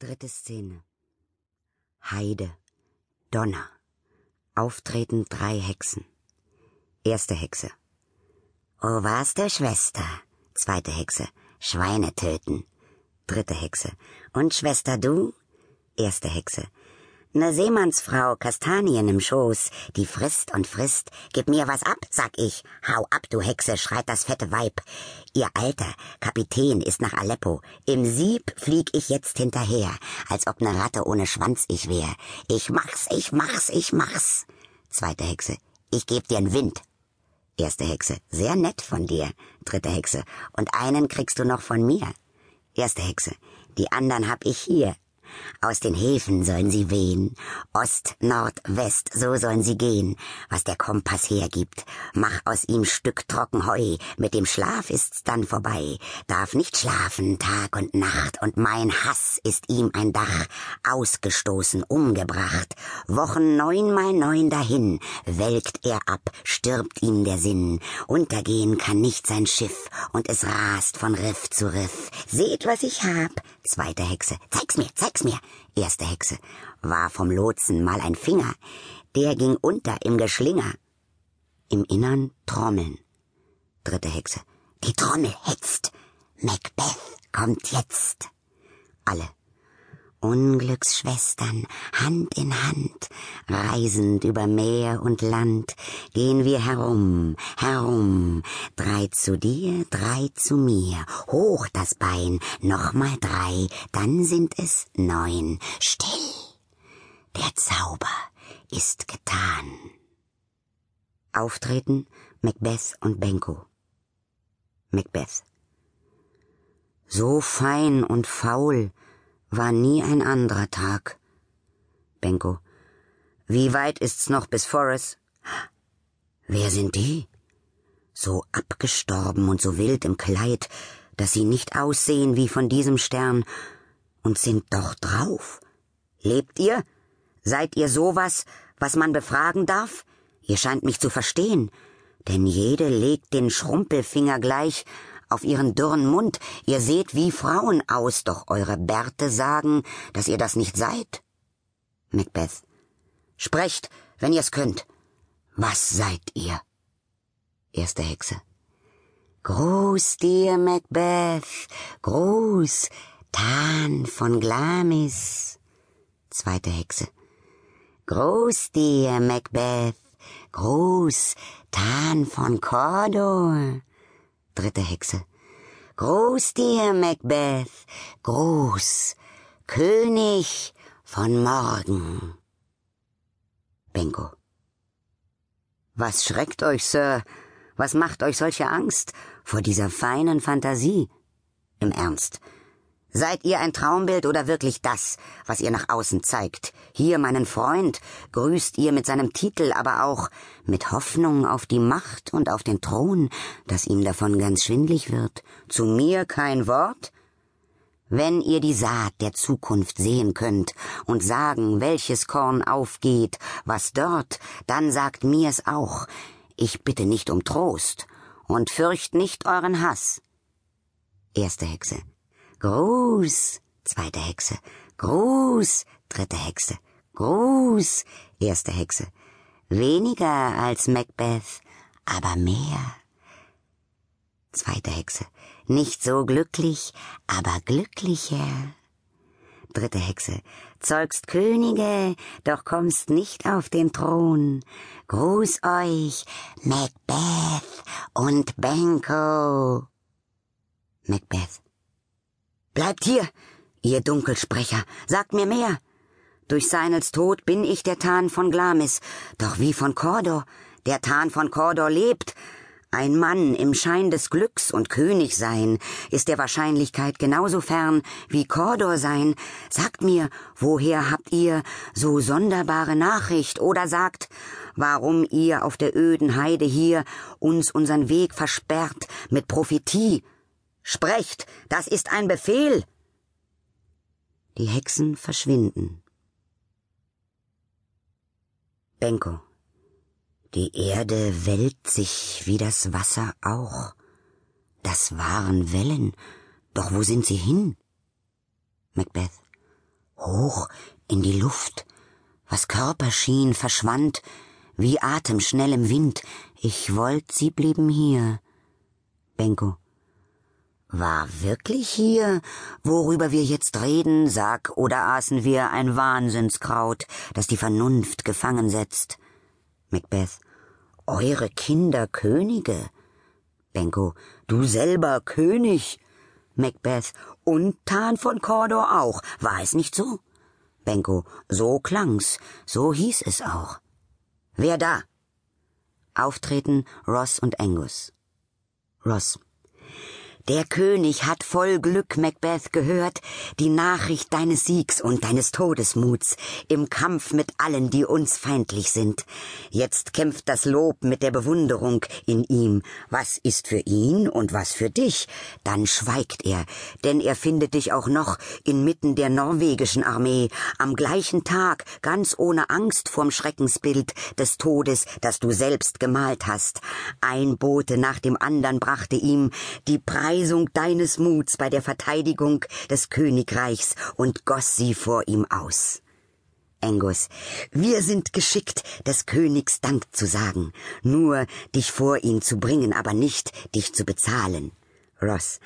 Dritte Szene. Heide. Donner. Auftreten drei Hexen. Erste Hexe. Oh, was der Schwester? Zweite Hexe. Schweine töten. Dritte Hexe. Und Schwester du? Erste Hexe. Ne Seemannsfrau, Kastanien im Schoß, die frisst und frisst. Gib mir was ab, sag ich. Hau ab, du Hexe, schreit das fette Weib. Ihr alter Kapitän ist nach Aleppo. Im Sieb flieg ich jetzt hinterher, als ob ne Ratte ohne Schwanz ich wär. Ich mach's, ich mach's, ich mach's. Zweite Hexe. Ich geb dir'n Wind. Erste Hexe. Sehr nett von dir. Dritte Hexe. Und einen kriegst du noch von mir. Erste Hexe. Die anderen hab ich hier. Aus den Häfen sollen sie wehen. Ost, Nord, West, so sollen sie gehen, was der Kompass hergibt. Mach aus ihm Stück trocken Heu, mit dem Schlaf ist's dann vorbei. Darf nicht schlafen Tag und Nacht, und mein Hass ist ihm ein Dach. Ausgestoßen, umgebracht. Wochen neun mal neun dahin, welkt er ab, stirbt ihm der Sinn. Untergehen kann nicht sein Schiff, und es rast von Riff zu Riff. Seht, was ich hab. Zweite Hexe. Zeig's mir, zeig's mir. Erste Hexe. War vom Lotsen mal ein Finger. Der ging unter im Geschlinger. Im Innern Trommeln. Dritte Hexe. Die Trommel hetzt. Macbeth kommt jetzt. Alle. Unglücksschwestern, Hand in Hand, reisend über Meer und Land, gehen wir herum, herum, drei zu dir, drei zu mir, hoch das Bein, nochmal drei, dann sind es neun, still, der Zauber ist getan. Auftreten Macbeth und Benko. Macbeth. So fein und faul, war nie ein anderer Tag. Benko. Wie weit ist's noch bis Forres? Wer sind die? So abgestorben und so wild im Kleid, dass sie nicht aussehen wie von diesem Stern und sind doch drauf. Lebt ihr? Seid ihr sowas, was man befragen darf? Ihr scheint mich zu verstehen, denn jede legt den Schrumpelfinger gleich auf ihren dürren Mund. Ihr seht wie Frauen aus, doch eure Bärte sagen, dass ihr das nicht seid. Macbeth. Sprecht, wenn ihr's könnt. Was seid ihr? Erste Hexe. Gruß dir, Macbeth. Gruß, Tan von Glamis. Zweite Hexe. Gruß dir, Macbeth. Gruß, Tan von Cordor. Dritte Hexe. Gruß dir, Macbeth. Gruß, König von morgen. Benko. Was schreckt euch, Sir? Was macht euch solche Angst vor dieser feinen Fantasie? Im Ernst. Seid ihr ein Traumbild oder wirklich das, was ihr nach außen zeigt? Hier meinen Freund grüßt ihr mit seinem Titel, aber auch mit Hoffnung auf die Macht und auf den Thron, dass ihm davon ganz schwindlig wird. Zu mir kein Wort? Wenn ihr die Saat der Zukunft sehen könnt und sagen, welches Korn aufgeht, was dort, dann sagt mir's auch. Ich bitte nicht um Trost und fürcht nicht euren Hass. Erste Hexe. Gruß, zweite Hexe. Gruß, dritte Hexe. Gruß, erste Hexe. Weniger als Macbeth, aber mehr. Zweite Hexe. Nicht so glücklich, aber glücklicher. Dritte Hexe. Zeugst Könige, doch kommst nicht auf den Thron. Gruß euch, Macbeth und Benko. Macbeth. Bleibt hier, ihr Dunkelsprecher, sagt mir mehr. Durch Seinels Tod bin ich der Tan von Glamis, doch wie von Cordor, der Tan von Cordor lebt. Ein Mann im Schein des Glücks und König sein ist der Wahrscheinlichkeit genauso fern wie Cordor sein. Sagt mir, woher habt ihr so sonderbare Nachricht oder sagt, warum ihr auf der öden Heide hier uns unseren Weg versperrt mit Prophetie Sprecht, das ist ein Befehl. Die Hexen verschwinden. Benko. Die Erde wellt sich wie das Wasser auch. Das waren Wellen, doch wo sind sie hin? Macbeth. Hoch in die Luft. Was Körper schien, verschwand, wie Atem schnell im Wind. Ich wollt, sie blieben hier. Benko. War wirklich hier, worüber wir jetzt reden, sag, oder aßen wir ein Wahnsinnskraut, das die Vernunft gefangen setzt? Macbeth. Eure Kinder Könige? Benko. Du selber König? Macbeth. Und Tan von Cordor auch. War es nicht so? Benko. So klang's. So hieß es auch. Wer da? Auftreten Ross und Angus. Ross. Der König hat voll Glück, Macbeth, gehört, die Nachricht deines Siegs und deines Todesmuts im Kampf mit allen, die uns feindlich sind. Jetzt kämpft das Lob mit der Bewunderung in ihm. Was ist für ihn und was für dich? Dann schweigt er, denn er findet dich auch noch inmitten der norwegischen Armee, am gleichen Tag, ganz ohne Angst vorm Schreckensbild des Todes, das du selbst gemalt hast. Ein Bote nach dem andern brachte ihm die Preise Preisung deines Muts bei der Verteidigung des Königreichs und goss sie vor ihm aus. Angus, wir sind geschickt, des Königs Dank zu sagen, nur dich vor ihn zu bringen, aber nicht dich zu bezahlen. Ross,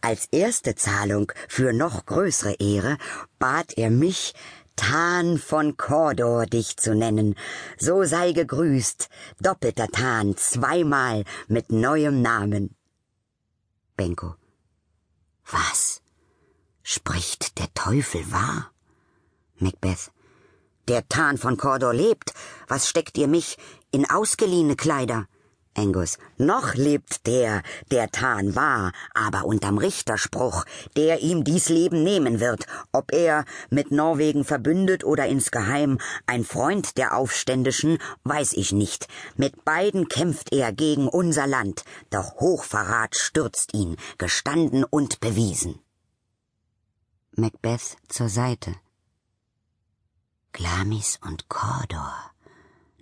als erste Zahlung für noch größere Ehre bat er mich, Tan von Cordor dich zu nennen. So sei gegrüßt, doppelter Tan, zweimal mit neuem Namen. Benko. Was? Spricht der Teufel wahr? Macbeth. Der Tan von Cordor lebt. Was steckt ihr mich in ausgeliehene Kleider? Angus. Noch lebt der, der Tan war, aber unterm Richterspruch, der ihm dies Leben nehmen wird, ob er mit Norwegen verbündet oder insgeheim ein Freund der Aufständischen, weiß ich nicht. Mit beiden kämpft er gegen unser Land, doch Hochverrat stürzt ihn, gestanden und bewiesen. Macbeth zur Seite. Glamis und Cordor.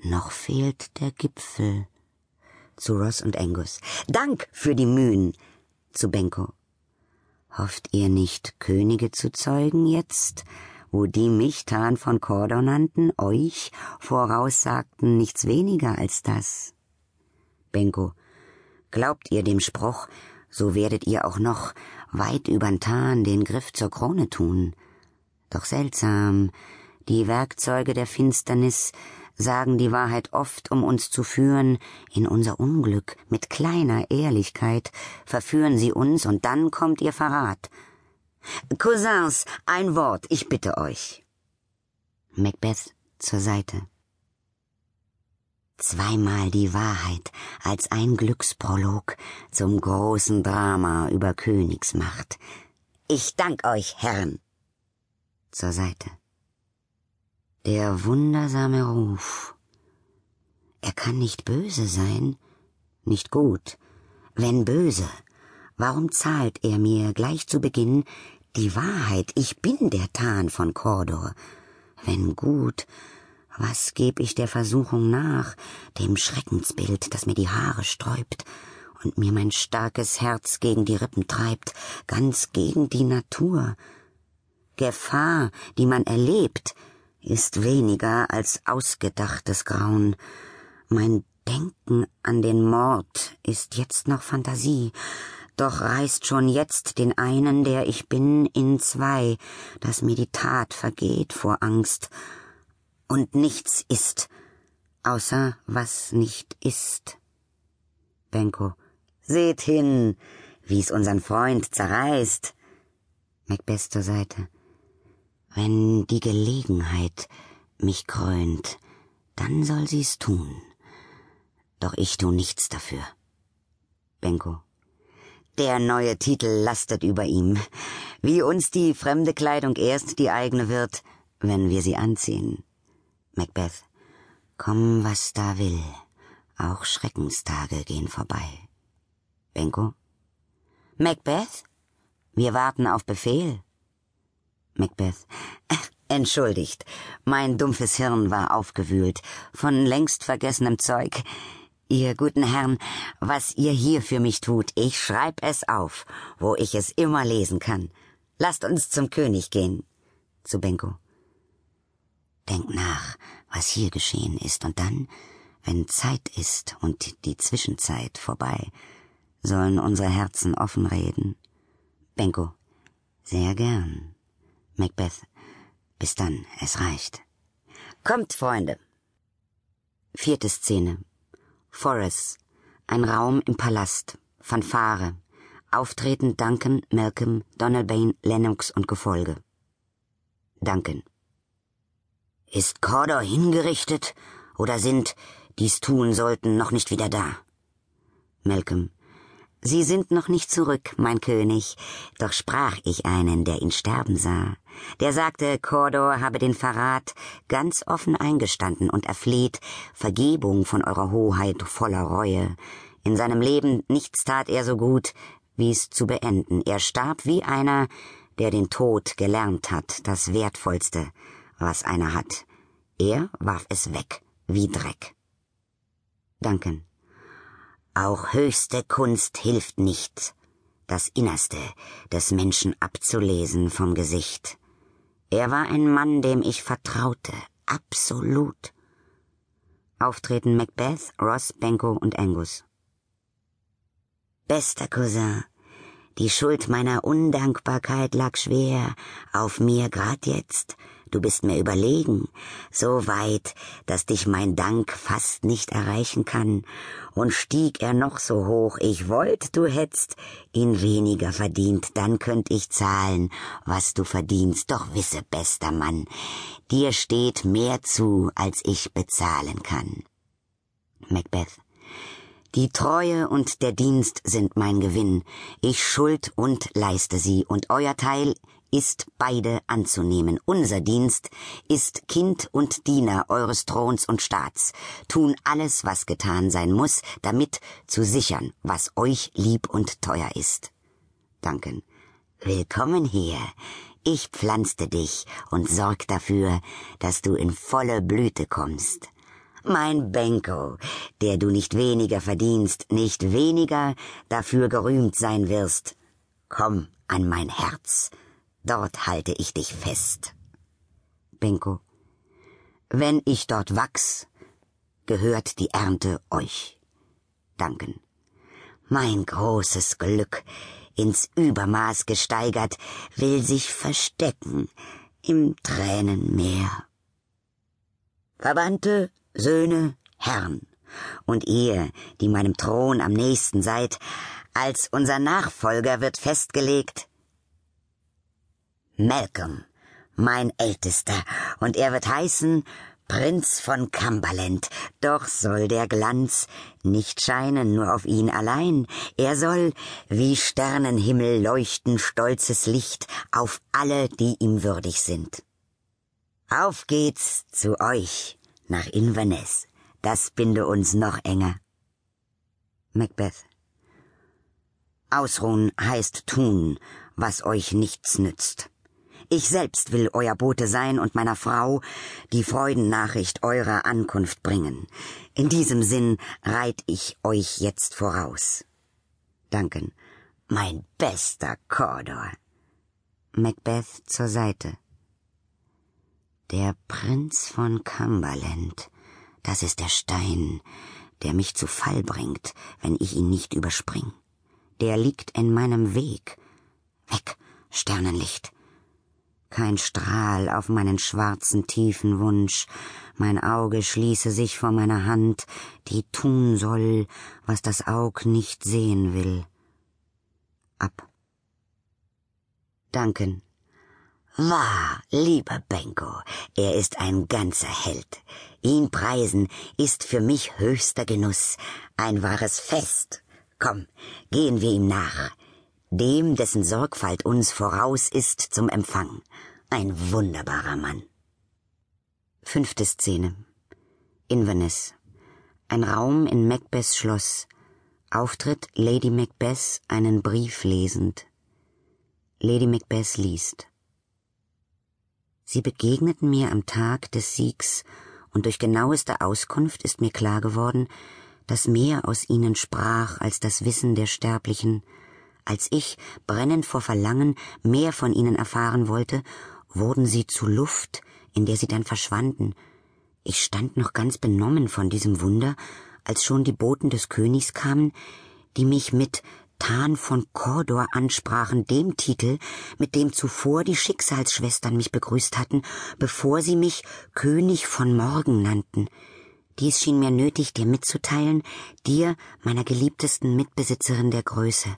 Noch fehlt der Gipfel zu Ross und Angus. Dank für die Mühen. Zu Benko. Hofft ihr nicht, Könige zu zeugen jetzt, wo die mich Tan von Cordor nannten, euch voraussagten nichts weniger als das? Benko. Glaubt ihr dem Spruch, so werdet ihr auch noch weit übern Tan den Griff zur Krone tun. Doch seltsam, die Werkzeuge der Finsternis sagen die Wahrheit oft, um uns zu führen in unser Unglück. Mit kleiner Ehrlichkeit verführen sie uns und dann kommt ihr Verrat. Cousins, ein Wort, ich bitte euch. Macbeth zur Seite. Zweimal die Wahrheit als ein Glücksprolog zum großen Drama über Königsmacht. Ich dank euch, Herren. Zur Seite. Der wundersame Ruf. Er kann nicht böse sein, nicht gut. Wenn böse, warum zahlt er mir gleich zu Beginn die Wahrheit, ich bin der Tan von Cordor? Wenn gut, was geb ich der Versuchung nach, dem Schreckensbild, das mir die Haare sträubt und mir mein starkes Herz gegen die Rippen treibt, ganz gegen die Natur? Gefahr, die man erlebt, ist weniger als ausgedachtes Grauen. Mein Denken an den Mord ist jetzt noch Fantasie, doch reißt schon jetzt den einen, der ich bin, in zwei, dass mir die Tat vergeht vor Angst. Und nichts ist, außer was nicht ist. Benko. Seht hin, wie's unseren Freund zerreißt. Macbeth zur Seite. Wenn die Gelegenheit mich krönt, dann soll sie's tun. Doch ich tu nichts dafür. Benko. Der neue Titel lastet über ihm, wie uns die fremde Kleidung erst die eigene wird, wenn wir sie anziehen. Macbeth. Komm, was da will. Auch Schreckenstage gehen vorbei. Benko. Macbeth? Wir warten auf Befehl. Macbeth. Entschuldigt, mein dumpfes Hirn war aufgewühlt von längst vergessenem Zeug. Ihr guten Herren, was ihr hier für mich tut, ich schreib es auf, wo ich es immer lesen kann. Lasst uns zum König gehen. Zu Benko. Denk nach, was hier geschehen ist, und dann, wenn Zeit ist und die Zwischenzeit vorbei, sollen unsere Herzen offen reden. Benko. Sehr gern. Macbeth. Bis dann, es reicht. Kommt, Freunde. Vierte Szene. Forres. Ein Raum im Palast. Fanfare. Auftreten Duncan, Malcolm, Donalbain, Lennox und Gefolge. Duncan. Ist Cordor hingerichtet oder sind, die's tun sollten, noch nicht wieder da? Malcolm. Sie sind noch nicht zurück, mein König, doch sprach ich einen, der ihn sterben sah. Der sagte, Cordor habe den Verrat ganz offen eingestanden und erfleht Vergebung von eurer Hoheit voller Reue. In seinem Leben nichts tat er so gut, wie's zu beenden. Er starb wie einer, der den Tod gelernt hat, das Wertvollste, was einer hat. Er warf es weg, wie Dreck. Danken. Auch höchste Kunst hilft nicht, das Innerste des Menschen abzulesen vom Gesicht. Er war ein Mann, dem ich vertraute, absolut. Auftreten Macbeth, Ross, Benko und Angus. Bester Cousin, die Schuld meiner Undankbarkeit lag schwer auf mir grad jetzt, Du bist mir überlegen, so weit, dass dich mein Dank fast nicht erreichen kann. Und stieg er noch so hoch, ich wollt, du hättst ihn weniger verdient, dann könnt ich zahlen, was du verdienst. Doch wisse, bester Mann, dir steht mehr zu, als ich bezahlen kann. Macbeth. Die Treue und der Dienst sind mein Gewinn. Ich schuld und leiste sie, und euer Teil ist beide anzunehmen. Unser Dienst ist Kind und Diener eures Throns und Staats, tun alles, was getan sein muss, damit zu sichern, was euch lieb und teuer ist. Danken. Willkommen hier. Ich pflanzte dich und sorg dafür, dass du in volle Blüte kommst. Mein Benko, der du nicht weniger verdienst, nicht weniger dafür gerühmt sein wirst. Komm an mein Herz, Dort halte ich dich fest. Benko. Wenn ich dort wachs, gehört die Ernte euch. Danken. Mein großes Glück, ins Übermaß gesteigert, will sich verstecken im Tränenmeer. Verwandte, Söhne, Herrn, und ihr, die meinem Thron am nächsten seid, als unser Nachfolger wird festgelegt, Malcolm, mein Ältester, und er wird heißen Prinz von Cumberland, doch soll der Glanz nicht scheinen nur auf ihn allein, er soll wie Sternenhimmel leuchten stolzes Licht auf alle, die ihm würdig sind. Auf geht's zu euch nach Inverness, das binde uns noch enger. Macbeth Ausruhen heißt tun, was euch nichts nützt. Ich selbst will euer Bote sein und meiner Frau die Freudennachricht eurer Ankunft bringen. In diesem Sinn reit ich euch jetzt voraus. Danken. Mein bester Cordor. Macbeth zur Seite. Der Prinz von Cumberland. Das ist der Stein, der mich zu Fall bringt, wenn ich ihn nicht überspring. Der liegt in meinem Weg. Weg, Sternenlicht kein Strahl auf meinen schwarzen tiefen Wunsch, mein Auge schließe sich vor meiner Hand, die tun soll, was das Aug nicht sehen will. Ab. Danken. Wahr, lieber Benko, er ist ein ganzer Held. Ihn preisen ist für mich höchster Genuss, ein wahres Fest. Komm, gehen wir ihm nach dem, dessen Sorgfalt uns voraus ist zum Empfang. Ein wunderbarer Mann. Fünfte Szene. Inverness. Ein Raum in Macbeths Schloss. Auftritt Lady Macbeth einen Brief lesend. Lady Macbeth liest. Sie begegneten mir am Tag des Siegs, und durch genaueste Auskunft ist mir klar geworden, dass mehr aus ihnen sprach als das Wissen der Sterblichen, als ich, brennend vor Verlangen, mehr von ihnen erfahren wollte wurden sie zu Luft, in der sie dann verschwanden. Ich stand noch ganz benommen von diesem Wunder, als schon die Boten des Königs kamen, die mich mit Tan von Cordor ansprachen, dem Titel, mit dem zuvor die Schicksalsschwestern mich begrüßt hatten, bevor sie mich König von Morgen nannten. Dies schien mir nötig, dir mitzuteilen, dir, meiner geliebtesten Mitbesitzerin der Größe,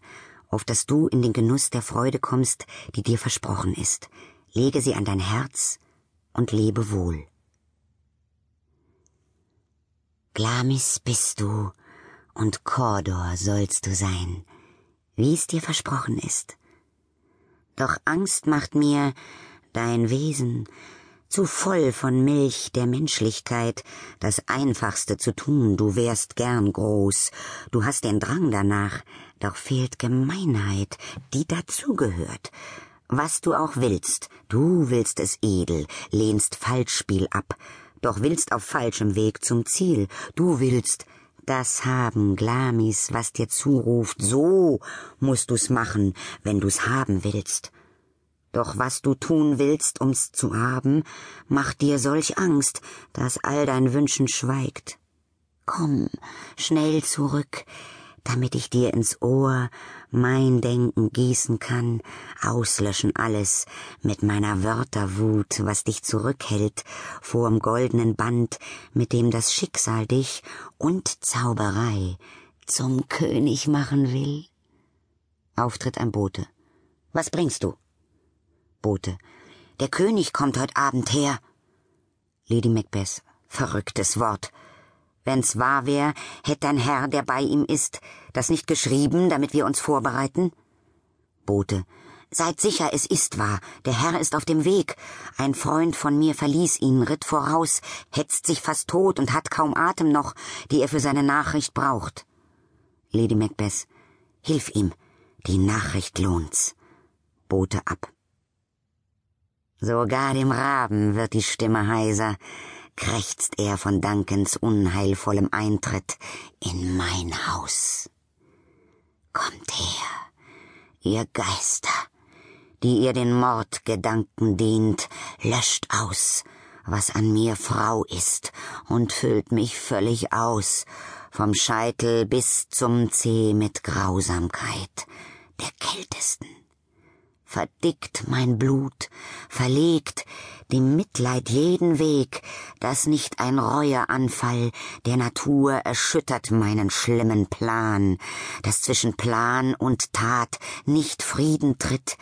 auf dass du in den Genuss der Freude kommst, die dir versprochen ist. Lege sie an dein Herz und lebe wohl. Glamis bist du, und Cordor sollst du sein, wie es dir versprochen ist. Doch Angst macht mir dein Wesen zu voll von Milch der Menschlichkeit, das Einfachste zu tun, du wärst gern groß, du hast den Drang danach, doch fehlt Gemeinheit, die dazugehört. Was du auch willst, du willst es edel, lehnst Falschspiel ab, doch willst auf falschem Weg zum Ziel, du willst das haben, Glamis, was dir zuruft, so musst du's machen, wenn du's haben willst. Doch was du tun willst, um's zu haben, macht dir solch Angst, dass all dein Wünschen schweigt. Komm, schnell zurück, damit ich dir ins Ohr mein Denken gießen kann, auslöschen alles mit meiner Wörterwut, was dich zurückhält vorm goldenen Band, mit dem das Schicksal dich und Zauberei zum König machen will. Auftritt ein Bote. Was bringst du? Bote. Der König kommt heut Abend her. Lady Macbeth. Verrücktes Wort. Wenn's wahr wär, hätt dein Herr, der bei ihm ist, das nicht geschrieben, damit wir uns vorbereiten? Bote. Seid sicher, es ist wahr. Der Herr ist auf dem Weg. Ein Freund von mir verließ ihn, ritt voraus, hetzt sich fast tot und hat kaum Atem noch, die er für seine Nachricht braucht. Lady Macbeth. Hilf ihm. Die Nachricht lohnt's. Bote ab. Sogar dem Raben wird die Stimme heiser krächzt er von Dankens unheilvollem Eintritt in mein Haus. Kommt her, ihr Geister, die ihr den Mordgedanken dient, löscht aus, was an mir Frau ist, und füllt mich völlig aus, vom Scheitel bis zum Zeh mit Grausamkeit, der kältesten verdickt mein Blut, verlegt dem Mitleid jeden Weg, dass nicht ein Reueanfall der Natur erschüttert meinen schlimmen Plan, dass zwischen Plan und Tat nicht Frieden tritt,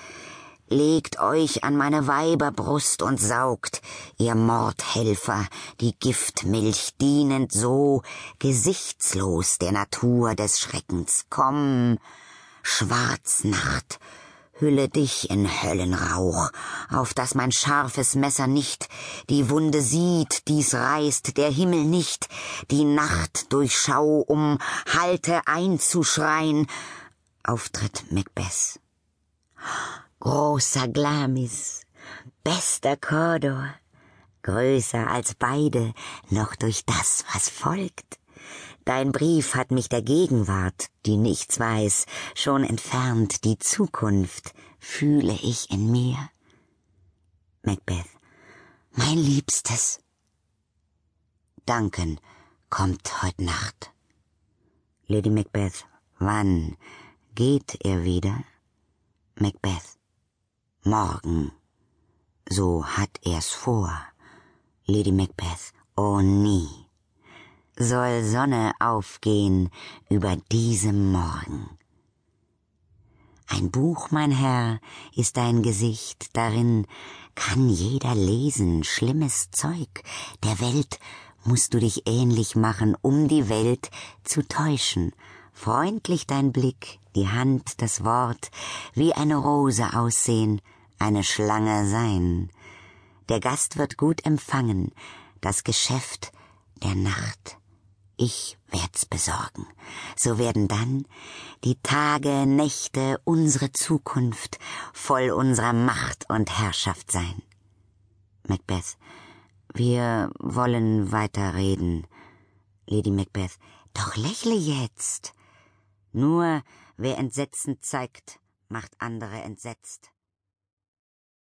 legt euch an meine Weiberbrust und saugt, ihr Mordhelfer, die Giftmilch dienend so, gesichtslos der Natur des Schreckens. Komm, Schwarznacht, hülle dich in Höllenrauch, auf dass mein scharfes Messer nicht die Wunde sieht, dies reißt der Himmel nicht, die Nacht durchschau, um Halte einzuschreien. Auftritt Macbeth. Großer Glamis, bester Cordor, größer als beide, noch durch das, was folgt. Dein Brief hat mich der Gegenwart, die nichts weiß, schon entfernt, die Zukunft fühle ich in mir. Macbeth. Mein Liebstes. Duncan kommt heut Nacht. Lady Macbeth. Wann geht er wieder? Macbeth. Morgen. So hat er's vor. Lady Macbeth. Oh nie soll Sonne aufgehen über diesem Morgen. Ein Buch, mein Herr, ist dein Gesicht, darin kann jeder lesen schlimmes Zeug. Der Welt musst du dich ähnlich machen, um die Welt zu täuschen. Freundlich dein Blick, die Hand, das Wort, wie eine Rose aussehen, eine Schlange sein. Der Gast wird gut empfangen, das Geschäft der Nacht ich werd's besorgen. So werden dann die Tage, Nächte, unsere Zukunft voll unserer Macht und Herrschaft sein. Macbeth, wir wollen weiter reden. Lady Macbeth, doch lächle jetzt. Nur wer Entsetzen zeigt, macht andere entsetzt.